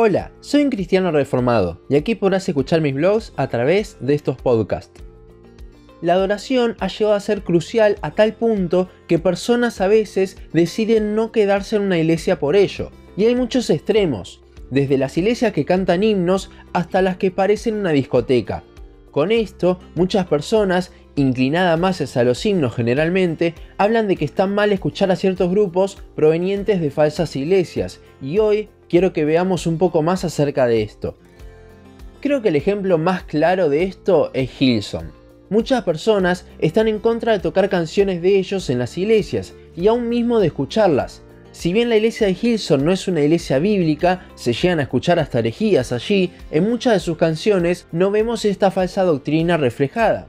Hola, soy un cristiano reformado y aquí podrás escuchar mis blogs a través de estos podcasts. La adoración ha llegado a ser crucial a tal punto que personas a veces deciden no quedarse en una iglesia por ello. Y hay muchos extremos, desde las iglesias que cantan himnos hasta las que parecen una discoteca. Con esto, muchas personas, inclinadas más hacia los himnos generalmente, hablan de que está mal escuchar a ciertos grupos provenientes de falsas iglesias, y hoy quiero que veamos un poco más acerca de esto. Creo que el ejemplo más claro de esto es Hilson. Muchas personas están en contra de tocar canciones de ellos en las iglesias y aún mismo de escucharlas. Si bien la iglesia de Hilson no es una iglesia bíblica, se llegan a escuchar hasta herejías allí, en muchas de sus canciones no vemos esta falsa doctrina reflejada.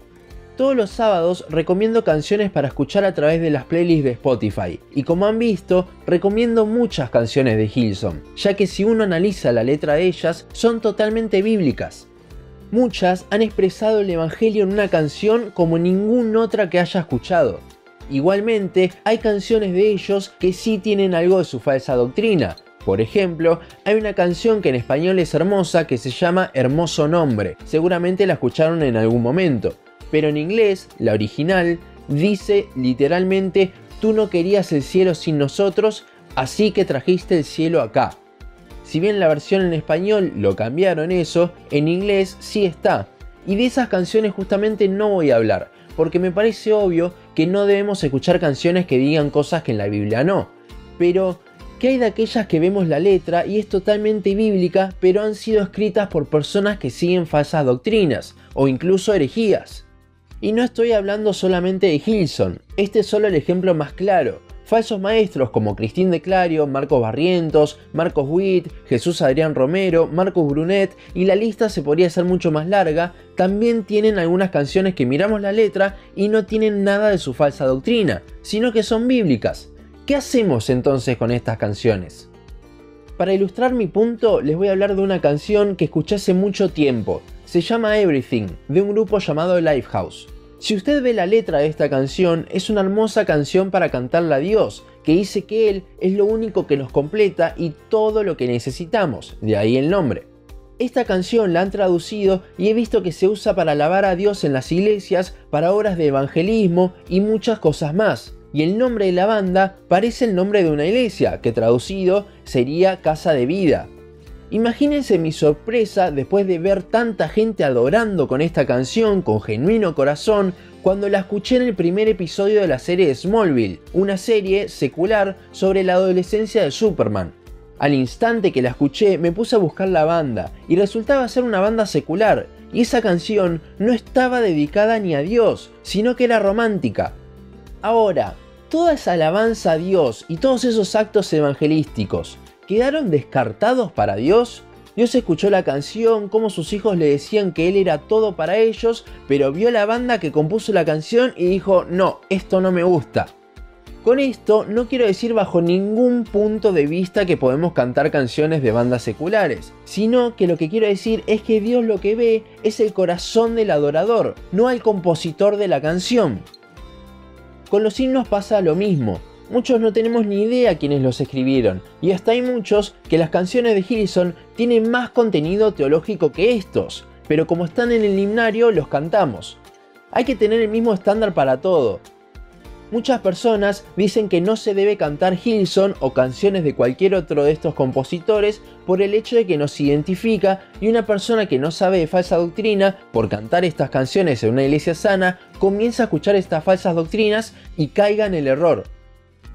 Todos los sábados recomiendo canciones para escuchar a través de las playlists de Spotify, y como han visto, recomiendo muchas canciones de Hilson, ya que si uno analiza la letra de ellas, son totalmente bíblicas. Muchas han expresado el Evangelio en una canción como ninguna otra que haya escuchado. Igualmente, hay canciones de ellos que sí tienen algo de su falsa doctrina. Por ejemplo, hay una canción que en español es hermosa que se llama Hermoso Nombre. Seguramente la escucharon en algún momento. Pero en inglés, la original, dice literalmente, tú no querías el cielo sin nosotros, así que trajiste el cielo acá. Si bien la versión en español lo cambiaron eso, en inglés sí está. Y de esas canciones justamente no voy a hablar, porque me parece obvio que no debemos escuchar canciones que digan cosas que en la Biblia no. Pero, ¿qué hay de aquellas que vemos la letra y es totalmente bíblica, pero han sido escritas por personas que siguen falsas doctrinas, o incluso herejías? Y no estoy hablando solamente de Hilson, este es solo el ejemplo más claro. Falsos maestros como Cristín de Clario, Marcos Barrientos, Marcos Witt, Jesús Adrián Romero, Marcos Brunet y la lista se podría hacer mucho más larga, también tienen algunas canciones que miramos la letra y no tienen nada de su falsa doctrina, sino que son bíblicas. ¿Qué hacemos entonces con estas canciones? Para ilustrar mi punto, les voy a hablar de una canción que escuché hace mucho tiempo. Se llama Everything, de un grupo llamado Lifehouse. Si usted ve la letra de esta canción, es una hermosa canción para cantarla a Dios, que dice que Él es lo único que nos completa y todo lo que necesitamos, de ahí el nombre. Esta canción la han traducido y he visto que se usa para alabar a Dios en las iglesias, para obras de evangelismo y muchas cosas más. Y el nombre de la banda parece el nombre de una iglesia, que traducido sería Casa de Vida. Imagínense mi sorpresa después de ver tanta gente adorando con esta canción con genuino corazón cuando la escuché en el primer episodio de la serie Smallville, una serie secular sobre la adolescencia de Superman. Al instante que la escuché me puse a buscar la banda y resultaba ser una banda secular y esa canción no estaba dedicada ni a Dios, sino que era romántica. Ahora, toda esa alabanza a Dios y todos esos actos evangelísticos, quedaron descartados para Dios? Dios escuchó la canción, cómo sus hijos le decían que Él era todo para ellos, pero vio la banda que compuso la canción y dijo, no, esto no me gusta. Con esto no quiero decir bajo ningún punto de vista que podemos cantar canciones de bandas seculares, sino que lo que quiero decir es que Dios lo que ve es el corazón del adorador, no al compositor de la canción. Con los himnos pasa lo mismo muchos no tenemos ni idea quiénes los escribieron, y hasta hay muchos que las canciones de Hilson tienen más contenido teológico que estos, pero como están en el himnario los cantamos. Hay que tener el mismo estándar para todo. Muchas personas dicen que no se debe cantar Hilson o canciones de cualquier otro de estos compositores por el hecho de que nos identifica y una persona que no sabe de falsa doctrina por cantar estas canciones en una iglesia sana comienza a escuchar estas falsas doctrinas y caiga en el error.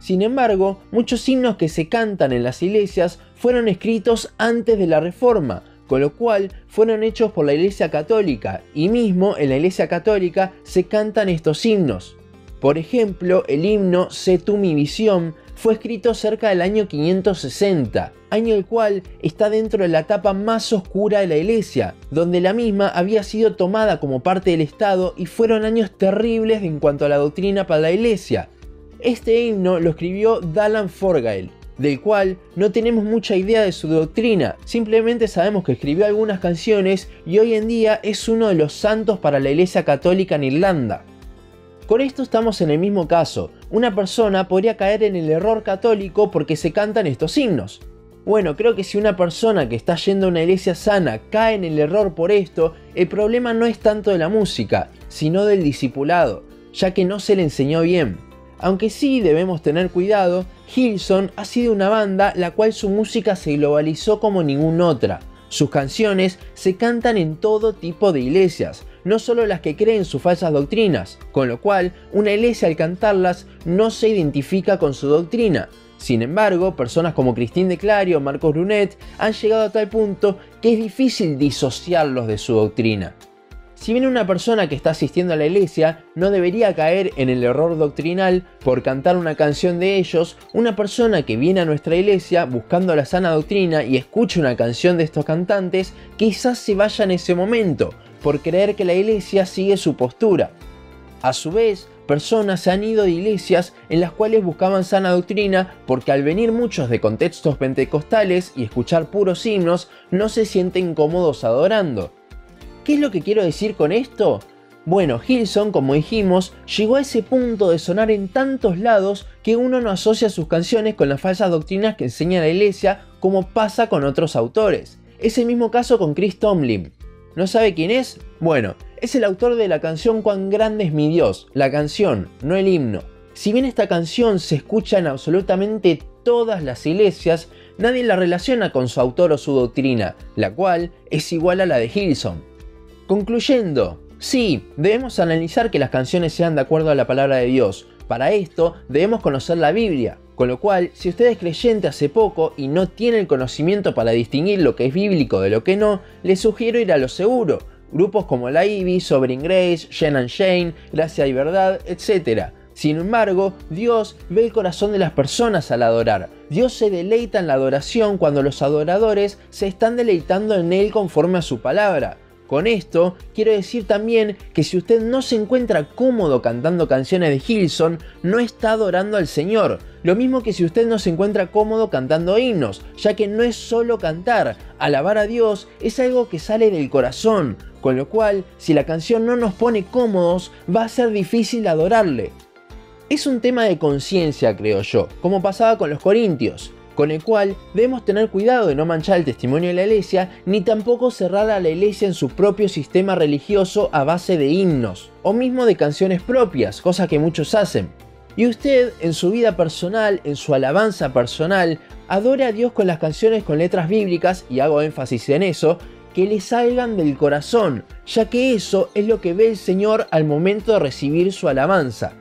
Sin embargo, muchos himnos que se cantan en las iglesias fueron escritos antes de la Reforma, con lo cual fueron hechos por la Iglesia Católica, y mismo en la Iglesia Católica se cantan estos himnos. Por ejemplo, el himno Sé tú mi visión fue escrito cerca del año 560, año el cual está dentro de la etapa más oscura de la iglesia, donde la misma había sido tomada como parte del Estado y fueron años terribles en cuanto a la doctrina para la iglesia, este himno lo escribió Dallan Forgail, del cual no tenemos mucha idea de su doctrina, simplemente sabemos que escribió algunas canciones y hoy en día es uno de los santos para la Iglesia Católica en Irlanda. Con esto estamos en el mismo caso, una persona podría caer en el error católico porque se cantan estos himnos. Bueno, creo que si una persona que está yendo a una iglesia sana cae en el error por esto, el problema no es tanto de la música, sino del discipulado, ya que no se le enseñó bien. Aunque sí debemos tener cuidado, Hilson ha sido una banda la cual su música se globalizó como ninguna otra. Sus canciones se cantan en todo tipo de iglesias, no solo las que creen sus falsas doctrinas, con lo cual una iglesia al cantarlas no se identifica con su doctrina. Sin embargo, personas como Christine de Clary o Marcos Brunet han llegado a tal punto que es difícil disociarlos de su doctrina. Si bien una persona que está asistiendo a la iglesia no debería caer en el error doctrinal por cantar una canción de ellos, una persona que viene a nuestra iglesia buscando la sana doctrina y escucha una canción de estos cantantes, quizás se vaya en ese momento, por creer que la iglesia sigue su postura. A su vez, personas se han ido de iglesias en las cuales buscaban sana doctrina porque al venir muchos de contextos pentecostales y escuchar puros himnos, no se sienten cómodos adorando. ¿Qué es lo que quiero decir con esto? Bueno, Hilson, como dijimos, llegó a ese punto de sonar en tantos lados que uno no asocia sus canciones con las falsas doctrinas que enseña la iglesia como pasa con otros autores. Es el mismo caso con Chris Tomlin. ¿No sabe quién es? Bueno, es el autor de la canción Cuán grande es mi Dios, la canción, no el himno. Si bien esta canción se escucha en absolutamente todas las iglesias, nadie la relaciona con su autor o su doctrina, la cual es igual a la de Hilson. Concluyendo, sí, debemos analizar que las canciones sean de acuerdo a la palabra de Dios. Para esto debemos conocer la Biblia, con lo cual, si usted es creyente hace poco y no tiene el conocimiento para distinguir lo que es bíblico de lo que no, le sugiero ir a lo seguro. Grupos como la Ivy, Sovereign Grace, Shane and Shane, Gracia y Verdad, etc. Sin embargo, Dios ve el corazón de las personas al adorar. Dios se deleita en la adoración cuando los adoradores se están deleitando en Él conforme a su palabra. Con esto quiero decir también que si usted no se encuentra cómodo cantando canciones de Hilson, no está adorando al Señor. Lo mismo que si usted no se encuentra cómodo cantando himnos, ya que no es solo cantar, alabar a Dios es algo que sale del corazón, con lo cual si la canción no nos pone cómodos va a ser difícil adorarle. Es un tema de conciencia, creo yo, como pasaba con los corintios con el cual debemos tener cuidado de no manchar el testimonio de la iglesia, ni tampoco cerrar a la iglesia en su propio sistema religioso a base de himnos, o mismo de canciones propias, cosa que muchos hacen. Y usted, en su vida personal, en su alabanza personal, adore a Dios con las canciones con letras bíblicas, y hago énfasis en eso, que le salgan del corazón, ya que eso es lo que ve el Señor al momento de recibir su alabanza.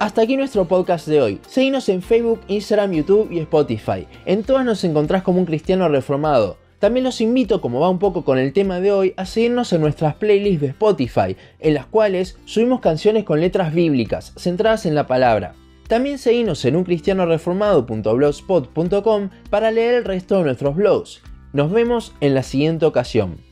Hasta aquí nuestro podcast de hoy. Seguinos en Facebook, Instagram, YouTube y Spotify. En todas nos encontrás como un cristiano reformado. También los invito, como va un poco con el tema de hoy, a seguirnos en nuestras playlists de Spotify, en las cuales subimos canciones con letras bíblicas, centradas en la palabra. También seguinos en uncristianoreformado.blogspot.com para leer el resto de nuestros blogs. Nos vemos en la siguiente ocasión.